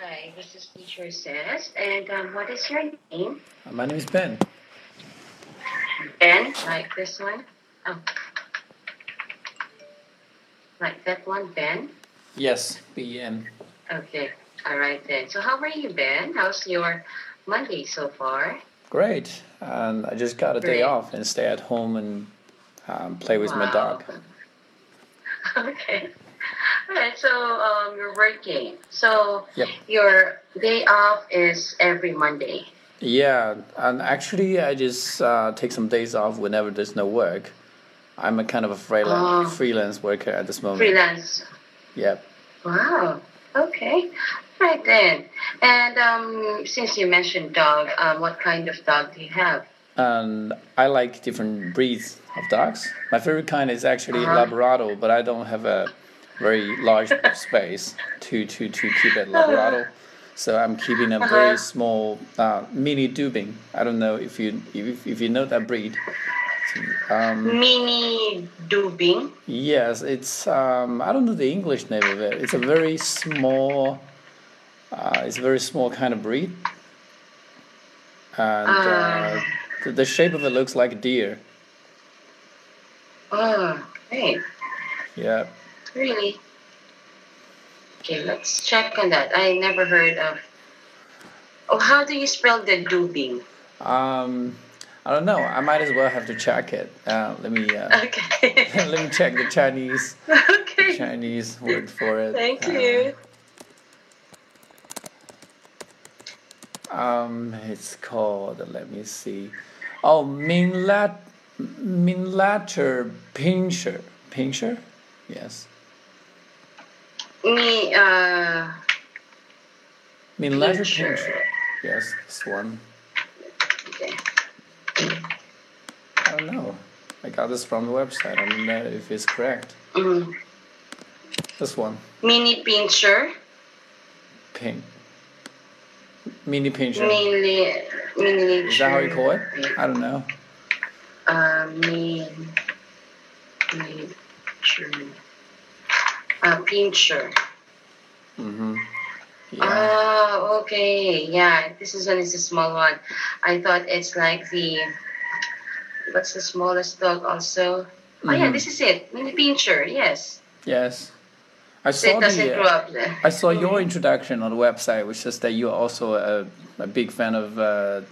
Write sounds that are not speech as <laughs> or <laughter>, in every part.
Hi, this is Teacher Says, and um, what is your name? Uh, My name is Ben. Ben, like this one? Oh. Like that one, Ben? Yes, B-E-N. Okay, alright then. So how are you, Ben? How's your Monday so far? Great. And I just got a day off and stay at home and um, play with my dog. <laughs> Okay. Alright, so um, you're working. So Yep. your day off is every Monday. Yeah, and actually, I just uh, take some days off whenever there's no work. I'm a kind of a freelance Oh. freelance worker at this moment. Freelance. Yep. Wow. Okay. Right then. And um, since you mentioned dog, um, what kind of dog do you have? And I like different breeds of dogs. My favorite kind is actually Uh-huh. Labrador, but I don't have a very large <laughs> space to, to, to keep Labrador. So I'm keeping a very small uh, mini Dubing. I don't know if you if, if you know that breed. Um, Mini Dubing. yes, it's um, I don't know the English name of it. It's a very small. Uh, it's a very small kind of breed, and uh, Ah. the, the shape of it looks like a deer. Oh, great. Yeah. Really? Okay, let's check on that. I never heard of. Oh, how do you spell the Dubing? Um, I don't know. I might as well have to check it. Uh, let me uh, <laughs> Okay. <laughs> let me check the Chinese <laughs> okay. Chinese word for it. Thank Uh, you. Um, it's called. Let me see. Oh, Minlat Minlater Pinscher Pinscher. Yes. Me, uh, Pinscher. Pinscher. Yes, this one. okay. I don't know. I got this from the website. I don't know if it's correct. Mm. This one. Mini Pincher. Pink. Mini Pinscher. Mini, mini. Is that how you call it? I don't know. Uh, mean, pincher. Uh, pincher. Mm-hmm. Yeah. Oh, okay. Yeah, this is one is a small one. I thought it's like the what's the smallest dog also? Oh yeah, Mhm. this is it. Mini pincher. Yes. yes. I So saw the. Uh, up. I saw your introduction on the website, which says that you're also a, a big fan of uh,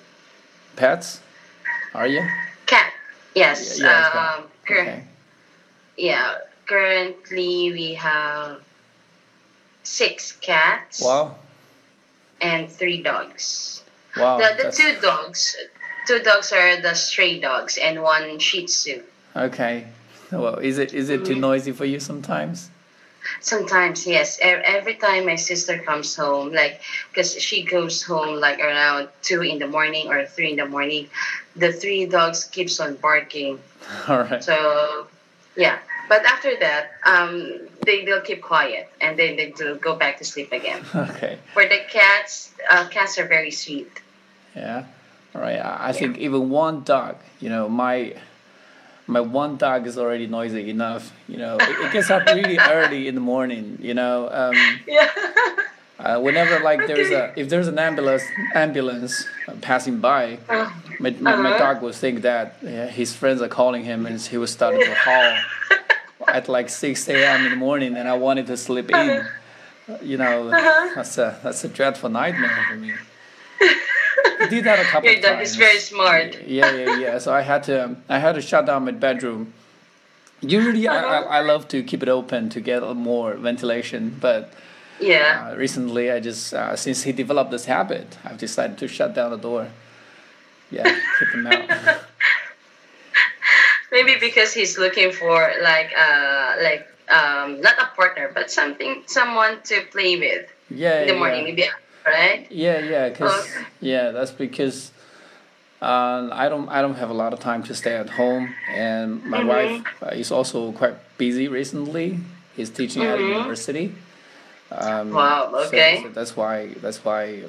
pets. Are you? Cat. Yes. Yeah, yeah, um, Okay. Yeah. Currently, we have six cats Wow. and three dogs. Wow. the the that's- two dogs, two dogs are the stray dogs, and one Shih Tzu. Okay. Well, is it is it too mm-hmm. noisy for you sometimes? Sometimes, yes. Every time my sister comes home, like, because she goes home like around two in the morning or three in the morning, the three dogs keeps on barking. <laughs> All right. So, yeah. But after that, um, they they'll keep quiet and then they will go back to sleep again. <laughs> Okay. For the cats, uh, cats are very sweet. Yeah. All right. I I think even one dog, you know, my my one dog is already noisy enough. You know, it, it gets up <laughs> really early in the morning. You know, um, Yeah. uh, whenever like there's a if there's an ambulance ambulance passing by, Uh, my, my, my Uh-huh. dog would think that uh, his friends are calling him and he was start to howl <laughs> at like 6 a.m. in the morning and I wanted to sleep in. Uh, You know, Uh-huh. that's a that's a dreadful nightmare for me. I did that a couple <laughs> Your of dog times. is very smart. Yeah, yeah, yeah. So I had to I had to shut down my bedroom. Usually, I, Uh-huh. I, I love to keep it open to get more ventilation, but Yeah. uh, recently I just uh, since he developed this habit, I've decided to shut down the door. Yeah, keep him out. <laughs> Maybe because he's looking for like uh like um not a partner but something someone to play with Yeah, in the yeah, morning maybe right Yeah, yeah, cause Okay. yeah, that's because uh, I don't I don't have a lot of time to stay at home, and my Mhm. wife uh, is also quite busy recently. He's teaching at a Mhm. university. Um, Wow, so- okay. So, that's why that's why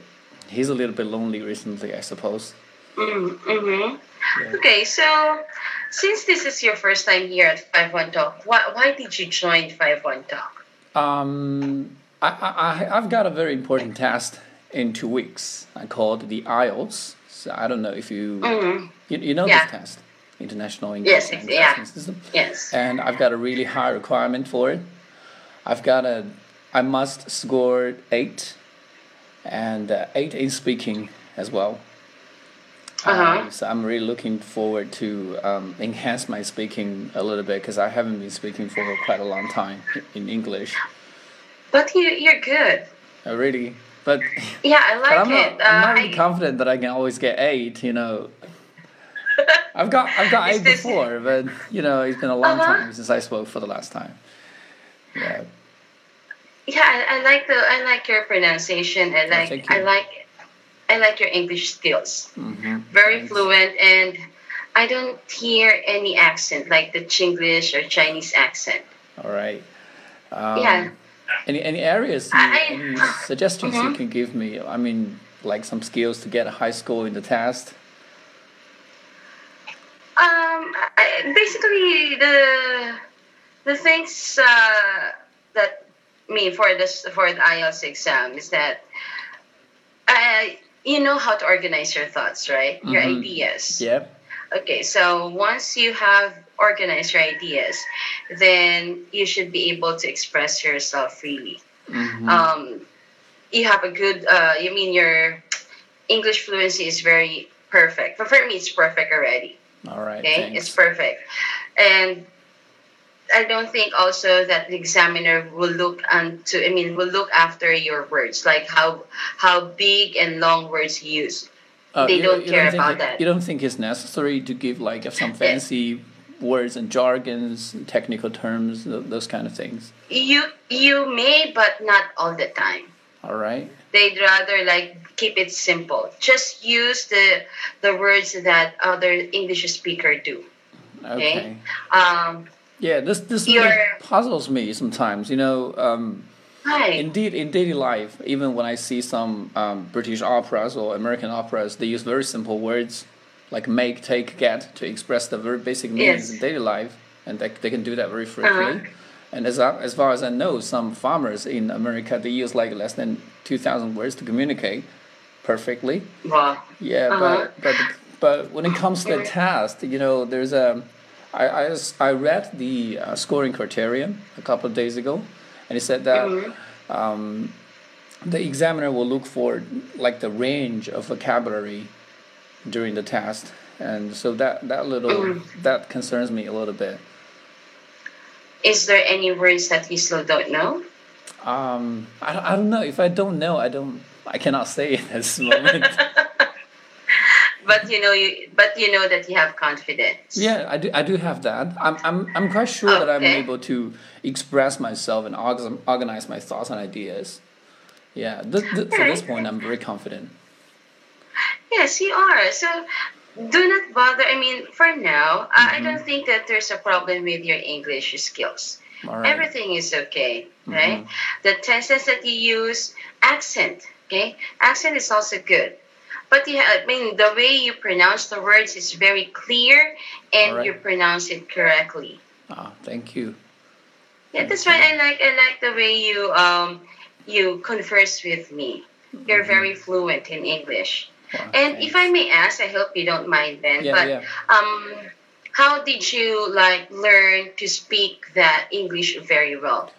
he's a little bit lonely recently, I suppose. mm-hmm. Yeah. okay so since this is your first time here at 51Talk why, why did you join 51Talk Um, I, I, I've got a very important test in two weeks. I called the IELTS. So I don't know if you you, you know Yeah. this test, International English Yes, and yeah. System. Yes. And I've got a really high requirement for it. I've got a I must score eight, and uh, eight in speaking as well. Uh-huh. Um, so I'm really looking forward to um, <laughs> enhance my speaking a little bit because I haven't been speaking for quite a long time in English. But you, you're good. I really, but, Yeah, I <laughs> like I'm not, it. I'm not Uh, really I- confident that I can always get eight. You know, <laughs> I've got I've got eight this- before, but you know it's been a long Uh-huh. time since I spoke for the last time. Yeah, Yeah, I, I like the I like your pronunciation. I like thank you. I like I like your English skills. hmm Very fluent, and I don't hear any accent like the Chinglish or Chinese accent. All right. Um, Yeah. Any any areas, you, I- any suggestions you Mhm. can give me? I mean, like some skills to get a high score in the test. Um, I, basically the the things uh, that me for this for the IELTS exam is that uh, you know how to organize your thoughts, right? Your Mhm. ideas. Yeah. Okay, so once you have organized your ideas, then you should be able to express yourself freely. hmm Um, you have a good, uh, you mean your English fluency is very perfect. But for me, it's perfect already. All right. Okay, Thanks. it's perfect, and I don't think also that the examiner will look onto. I mean, will look after your words, like how how big and long words you use. Uh, they you- don't you care think about it- that. You don't think it's necessary to give like some fancy words and jargons, technical terms, those kind of things. You you may, but not all the time. All right. they'd rather like keep it simple just use the the words that other english speaker do Okay. um Yeah, this this really puzzles me sometimes. You know, um, hi indeed in daily life, even when I see some um, British operas or American operas, they use very simple words like make, take, get to express the very basic meanings Yes. in daily life, and they, they can do that very frequently. And as I, as far as I know, some farmers in America they use like less than two thousand words to communicate perfectly. well Yeah, Uh-huh. but but but when it comes to the test, you know, there's a. I, I, I read the uh, scoring criterion a couple of days ago, and it said that um, the examiner will look for like the range of vocabulary during the test, and so that that little that concerns me a little bit. is there any words that you still don't know Um, I, don't- I don't know if I don't know, I don't I cannot say <laughs> at this moment. <laughs> but you know you but you know that you have confidence Yeah, I do. I do have that. I'm. I'm. I'm quite sure that I'm able to express myself and organize my thoughts and ideas. Yeah. Th- th- this point, I'm very confident. yes you are so do not bother i mean for now I I don't mm-hmm. think that there's a problem with your english skills right. Everything is okay, mm-hmm. right? The tenses that you use, accent, okay? Accent is also good. But you I mean, the way you pronounce the words is very clear and Alright. you pronounce it correctly. Ah, thank you. Yeah, that's why I like I like the way you um you converse with me. You're very fluent in English. Wow, And thanks. if I may ask, I hope you don't mind then, Yeah, but yeah. um how did you like learn to speak that English very well?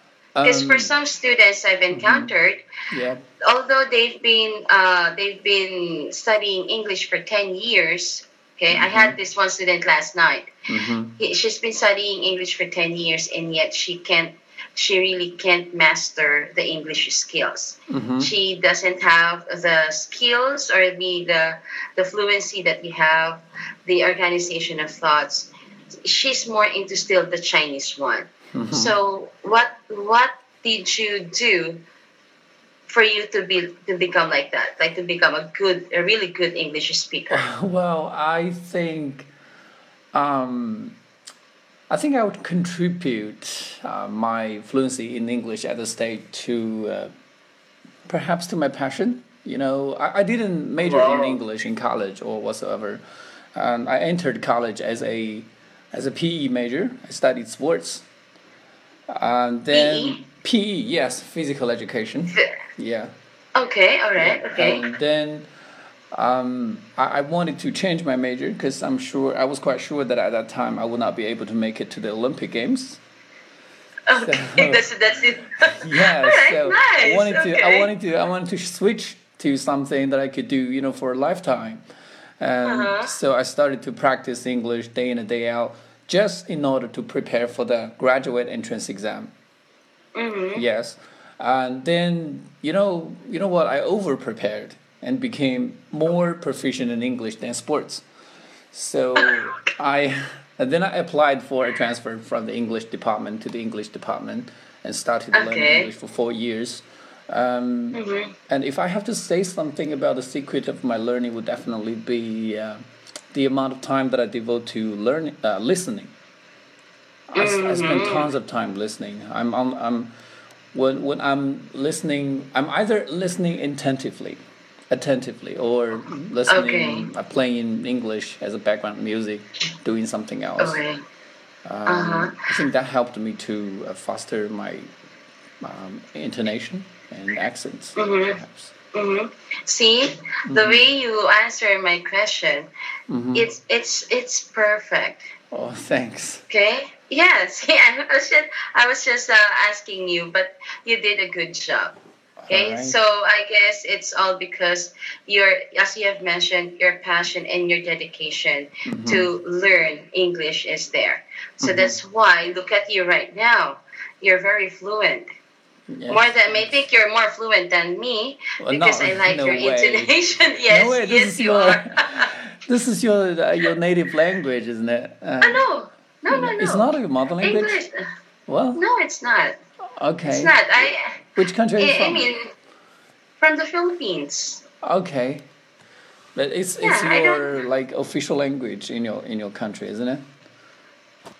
Because for Um, some students I've encountered, Yeah. although they've been uh, they've been studying English for ten years. Okay, I had this one student last night. Mm-hmm. He- She's been studying English for ten years, and yet she can't. She really can't master the English skills. Mm-hmm. She doesn't have the skills or the, the the fluency that we have, the organization of thoughts. She's more into still the Chinese one. Mm-hmm. So what what did you do for you to be to become like that? Like to become a good a really good English speaker? <laughs> Well, I think, um, I think I would contribute uh, my fluency in English at this stage to, uh, perhaps to my passion. You know, I, I didn't major in English in college or whatsoever. Um, I entered college as a as a PE major. I studied sports. And then PE, yes, physical education. Yeah. Okay, all right, okay. And then um, I, I wanted to change my major because I'm sure I was quite sure that at that time I would not be able to make it to the Olympic Games. Okay, that's <laughs> that's it. <laughs> Yeah, <laughs> Alright, so nice, I wanted to I wanted to I wanted to switch to something that I could do, you know, for a lifetime. And Uh-huh. so I started to practice English day in and day out just in order to prepare for the graduate entrance exam. Mm-hmm. Yes. And then you know you know what I over prepared and became more proficient in English than sports. So <laughs> I and then I applied for a transfer from the English department to the English department and started learning Okay. English for four years. Um, Mm-hmm. And if I have to say something about the secret of my learning, would definitely be uh, the amount of time that I devote to learning, uh, listening. I, spend Mm-hmm. tons of time listening. I'm, I'm, I'm when when I'm listening, I'm either listening attentively, attentively, or listening, uh, playing English as a background music, doing something else. Okay. Um, Uh-huh. I think that helped me to uh, foster my um, intonation and accents, Mm-hmm. perhaps. See, the Mm-hmm. way you answer my question, it's it's it's perfect. Oh, thanks. Okay. Yes. <laughs> Yeah. I was just, I was just uh, asking you, but you did a good job. Okay. Alright. So I guess it's all because you're, as you have mentioned, your passion and your dedication Mm-hmm. to learn English is there. So that's why look at you right now. You're very fluent. Yes. More than I think you're more fluent than me Well, because no- I <laughs> like no your way. intonation. <laughs> yes, no yes, is you your are. <laughs> this is your uh, your native language, isn't it? Uh, Oh, no, no, no, no. It's not your mother language. English. Well, No, it's not. okay. It's not. I. Which country are you I, I from? mean, from the Philippines. okay, but it's it's Yeah, I your like official language in your in your country, isn't it?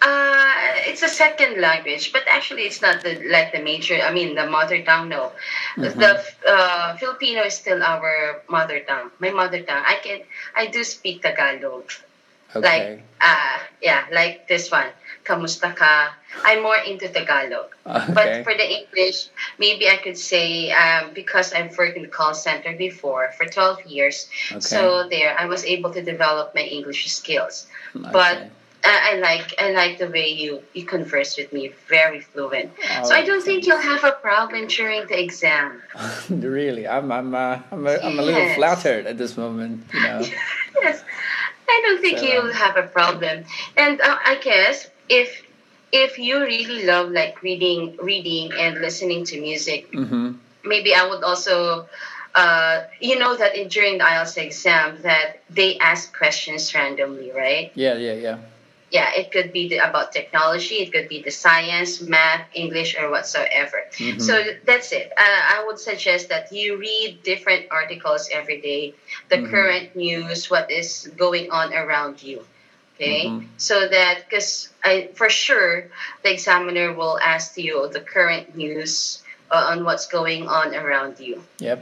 Uh, it's a second language, but actually, it's not the like the major. I mean, the mother tongue. No, Mm-hmm. the uh, Filipino is still our mother tongue. My mother tongue. I can. I do speak Tagalog. Okay. Like, uh, yeah, like this one. Kamusta ka? I'm more into Tagalog. Okay. But for the English, maybe I could say um, because I've worked in the call center before for 12 years. Okay. So there, I was able to develop my English skills. Okay. But I, I like I like the way you you converse with me, very fluent. so I Oh, don't think you'll have a problem during the exam. <laughs> really, I'm I'm uh, I'm, a, I'm a little Yes. flattered at this moment. You know. <laughs> yes, I don't think So, you'll have a problem. And uh, I guess if if you really love like reading, reading and listening to music, mm-hmm. maybe I would also. Uh, you know that in, during the IELTS exam that they ask questions randomly, right? Yeah, yeah, yeah. Yeah, it could be the, about technology, it could be the science, math, English, or whatsoever. Mhm. So that's it. Uh, I would suggest that you read different articles every day, the Mhm. current news, what is going on around you. Okay, Mhm. so that because I for sure the examiner will ask you the current news uh, on what's going on around you Yep.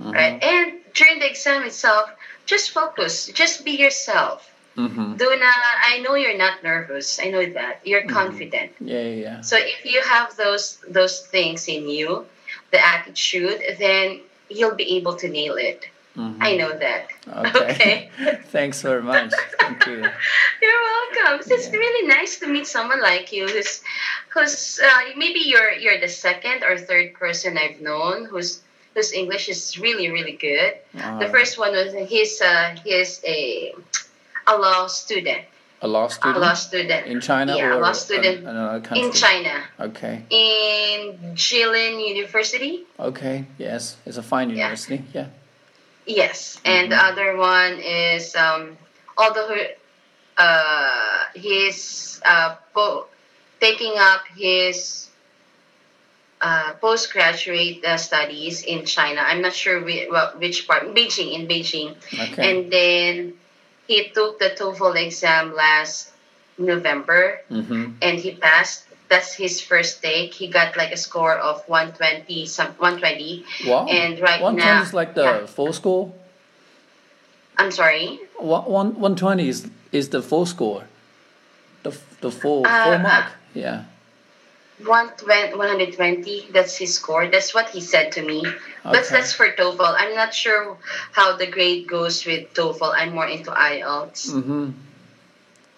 Right? And during the exam itself, just focus, just be yourself. Mhm. Do not. I know you're not nervous. I know that you're Mhm. confident. Yeah, yeah, yeah. So if you have those those things in you, the attitude, then you'll be able to nail it. Mhm. I know that. Okay. <laughs> <laughs> Thanks very much. Thank you. <laughs> You're welcome. It's Yeah. really nice to meet someone like you who's who's uh, maybe you're you're the second or third person I've known who's whose English is really really good. The Uh, first one was he's uh, he's a a law student. a law student. A law student in China Yeah, a or law student country? in China Okay. in Jilin University. Okay. Yes, it's a fine university. Yeah. Yes, and the Mhm. other one is um, although uh, he's uh, po- taking up his uh, postgraduate uh, studies in China. I'm not sure whi- well, which part. Beijing in Beijing, Okay. and then he took the TOEFL exam last November, mm-hmm. and he passed. That's his first take. He got like a score of 120, some 120. Wow. And right one now- twenty is like the yeah. full score. I'm sorry. One one one twenty is is the full score. The the full Uh, full uh, mark. yeah. 120, 120. That's his score. That's what he said to me. But that's for TOEFL. I'm not sure how the grade goes with TOEFL. I'm more into IELTS. Mm-hmm.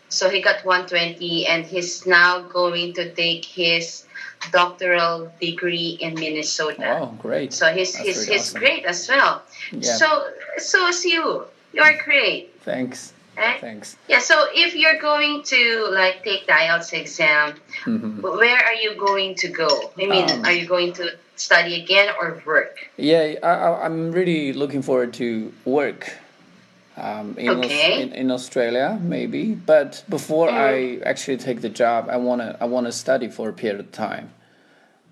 So he got 120 and he's now going to take his doctoral degree in Minnesota. Oh, great. So he's That's he's, really he's awesome. great as well. Yeah. So so is you. You're great. Thanks. Right? Thanks. Yeah, so if you're going to like take the IELTS exam, hmm where are you going to go? I mean, Um, are you going to study again or work? Yeah, I, I, I'm really looking forward to work um, in, Okay. in in Australia, maybe. But before Mm. I actually take the job, I wanna I wanna study for a period of time.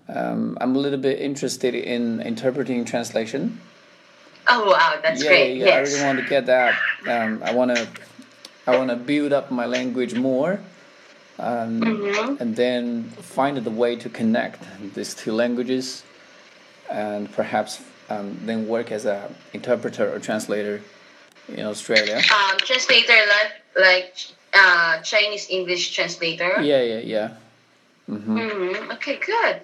Um, I'm a little bit interested in interpreting translation. Oh wow, that's yeah, great. yeah, yes. I really want to get that. Um, I wanna I wanna build up my language more. Um, Mhm. and then find the way to connect these two languages and perhaps um, then work as a interpreter or translator in Australia. Um, translator like like uh, Chinese English translator. Yeah, yeah, yeah. hmm hmm Okay, good.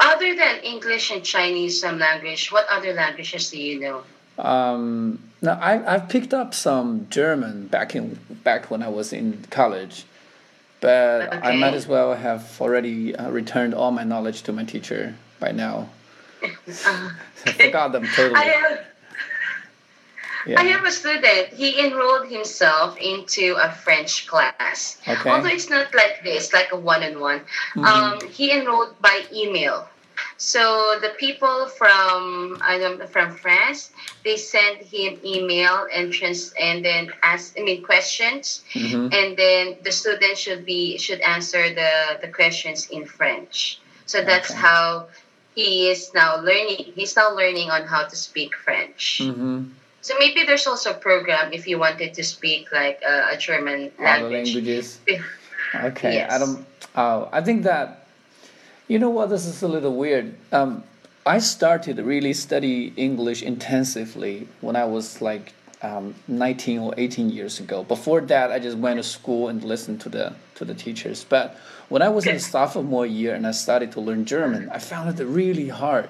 Other than English and Chinese um, language, what other languages do you know? Um, now I I've picked up some German back in back when I was in college, but I might as well have already uh, returned all my knowledge to my teacher by now. Uh, <laughs> <laughs> I forgot them totally. I have yeah. I have a student. He enrolled himself into a French class. Okay. Although it's not like this, like a one-on-one. Mhm. Um, he enrolled by email. So the people from I don't from France, they send him email and trans and then ask I mean questions, Mhm. and then the student should be should answer the the questions in French. So that's Okay. how he is now learning. He's now learning on how to speak French. Mhm. So maybe there's also a program if you wanted to speak like a, a German Other language. languages. <laughs> Okay, I don't. Oh, I think that you know what. This is a little weird. Um, I started to really study English intensively when I was like um, 19 or 18 years ago. Before that, I just went to school and listened to the to the teachers. But when I was in sophomore year and I started to learn German, I found it really hard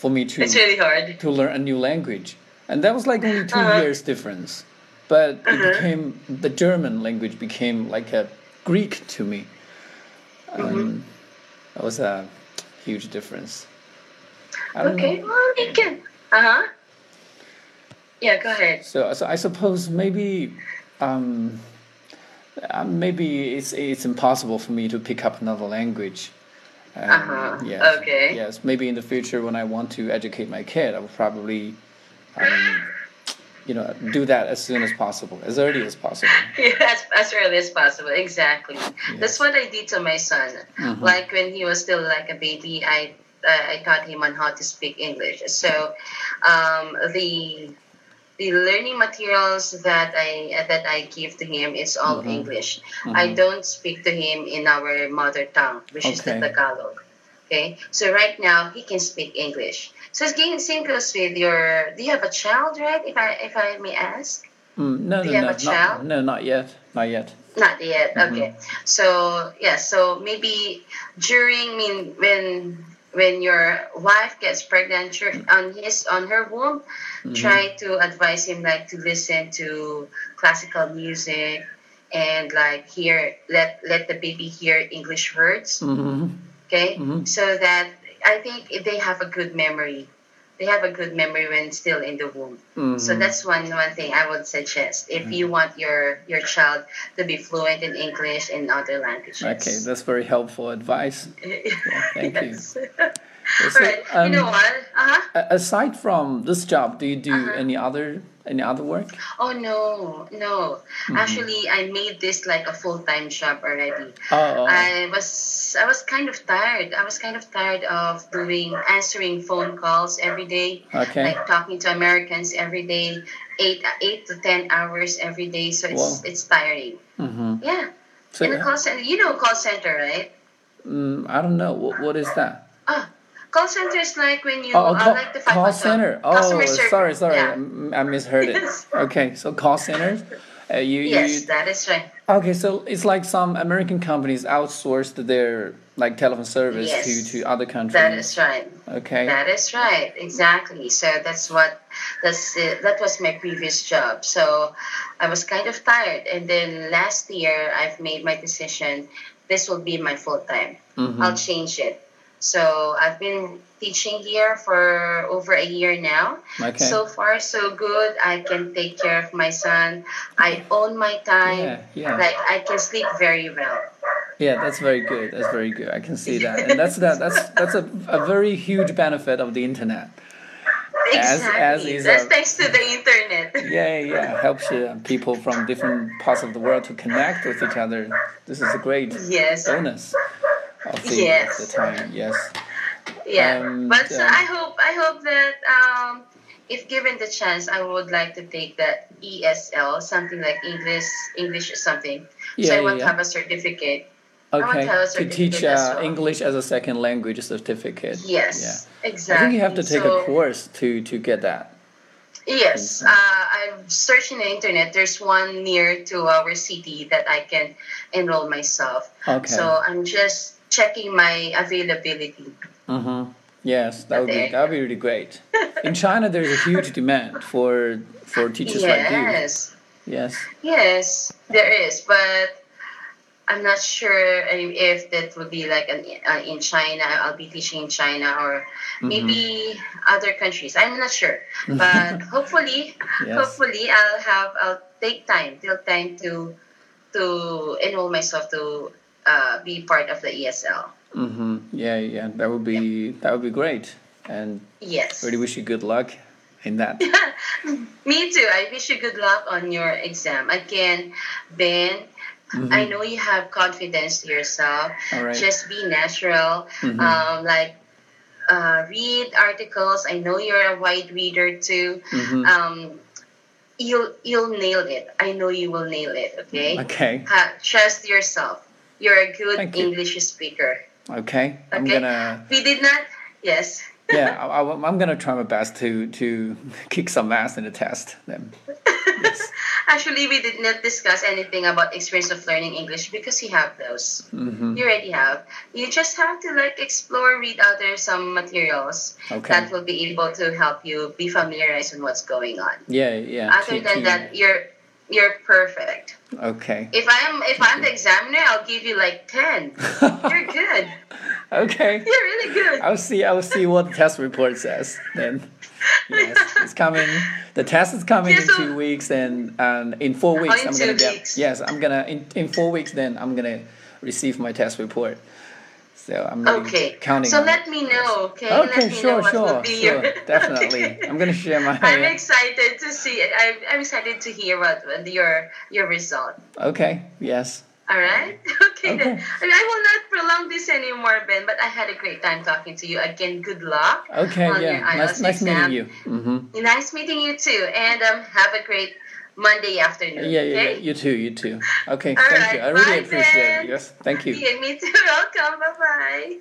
for me to really hard. to learn a new language. And that was like only 2 Uh-huh. years difference. But it Uh-huh. became, the German language became like a Greek to me. Um, Mm-hmm. That was a huge difference. Okay, know. well you can. Uh huh. Yeah, go ahead. So, so I suppose maybe, um, uh, maybe it's it's impossible for me to pick up another language. Um, Uh-huh. Yes, Okay. Yes, maybe in the future when I want to educate my kid, I will probably, um, you know, do that as soon as possible, as early as possible. Yeah, <laughs> as, as early as possible. Exactly. That's what I did to my son. Mhm. Like when he was still like a baby, I I taught him on how to speak English. So um, the the learning materials that I that I give to him is all Mhm. English. I Mhm. don't speak to him in our mother tongue, which is the Tagalog. Okay, so right now he can speak English. So it's getting same goes with your. Do you have a child, right? If I if I may ask. Mm, no, Do no, you no, not, no, not yet, not yet. Not yet. Mhm. Okay. So yeah. So maybe during I mean when when your wife gets pregnant on his on her womb, Mhm. try to advise him like to listen to classical music and like hear let let the baby hear English words. Mhm. Okay. Mhm. So that I think they have a good memory. They have a good memory when still in the womb. So Mhm. that's one one thing I would suggest if you want your your child to be fluent in English and other languages. Okay, that's very helpful advice. <laughs> thank you. <laughs> So, right. um, you know what? Uh huh. aside from this job, do you do Uh-huh. any other any other work? Oh no, no. Mhm. Actually, I made this like a full time job already. Oh, oh. I was I was kind of tired. I was kind of tired of doing answering phone calls every day. okay. like talking to Americans every day, eight eight to ten hours every day. So it's Wow. it's tiring. Mm-hmm. Yeah, So, in a call center, you know call center, right? mm, I don't know. What, what is that? Ah, call center is like when you Oh, uh, call, like the call center. Oh, customer service. sorry, sorry. Yeah. I misheard it. <laughs> Okay, so call centers. Uh, you, Yes, you that is right. Okay, so it's like some American companies outsourced their like telephone service Yes. to, to other countries. That is right. okay. That is right, exactly. So that's what that's uh, that was my previous job. So I was kind of tired, and then last year I've made my decision. This will be my full time. Mhm. I'll change it. So I've been teaching here for over a year now. Okay. So far, so good. I can take care of my son. I own my time. Yeah, yeah. Like I can sleep very well. Yeah, that's very good. That's very good. I can see that, and that's that. That's that's a, a very huge benefit of the internet. As- Exactly. as is That's a- thanks to the internet. Yeah, yeah, helps uh, people from different parts of the world to connect with each other. This is a great Yes. bonus of the, Yes. the time. Yes. Yeah, Um, but uh, um, I hope I hope that um, if given the chance, I would like to take the ESL, something like English English or something. Yeah, so Yeah, I want yeah, to have a certificate. Okay. to To teach certificate as uh, well. English as a second language certificate. Yes, Yeah. exactly. I think you have to take so, a course to to get that. Yes, uh, I'm searching the internet. There's one near to our city that I can enroll myself. Okay. So I'm just checking my availability. Mm-hmm. Yes, that would be that would be really great. In China, there's a huge demand for for teachers like you. yes. Yes. Yes, there is, but I'm not sure if that would be like an, uh, in China. I'll be teaching in China or Mm-hmm. maybe other countries. I'm not sure, but hopefully, <laughs> Yes. hopefully I'll have I'll take time till time to to enroll myself to uh, be part of the ESL. Mm-hmm. Yeah, yeah. That would be that would be great, and Yes. really wish you good luck in that. <laughs> Me too. I wish you good luck on your exam. Again, Ben, I know you have confidence to yourself. Right. Just be natural. Mhm. Um, like, uh, read articles. I know you're a wide reader too. Mhm. Um, you'll you'll nail it. I know you will nail it. Okay. Okay. Ha- trust yourself. You're a good Thank you. English speaker. Okay. I'm Okay. gonna. We did not. Yes. <laughs> Yeah, I, I, am gonna try my best to to <laughs> kick some ass in the test. Then. Yes. <laughs> Actually, we did not discuss anything about experience of learning English because you have those. Mm-hmm. You already have. You just have to like explore, read other some materials Okay. that will be able to help you be familiarized with what's going on. Yeah, yeah. Other than that, you're you're perfect. Okay. If I'm if I'm the examiner, I'll give you like ten. <laughs> You're good. okay. You're really good. I'll see. I'll see what the test report says. Then, yes, it's coming. The test is coming Yeah, in two weeks, and and in four oh, weeks in I'm gonna get. weeks. Yes, I'm gonna in in four weeks. Then I'm gonna receive my test report. So I'm Okay. counting. So let it. me know, <laughs> okay? Okay, let me sure, sure, sure, definitely. I'm gonna share my. I'm excited to see it. I'm, I'm excited to hear what what your your result. Okay. Yes. All right. Okay. <laughs> Okay. Then. I, mean, I will not prolong this anymore, Ben. But I had a great time talking to you. Again, good luck. Okay. yeah. Nice. Nice meeting you. Mm-hmm. Nice meeting you too, and um, have a great Monday afternoon. Yeah, yeah, yeah. You too. You too. Okay. All thank right, you. I really appreciate then. it. Yes. Thank you. Yeah, me too. <laughs> Welcome. Bye bye.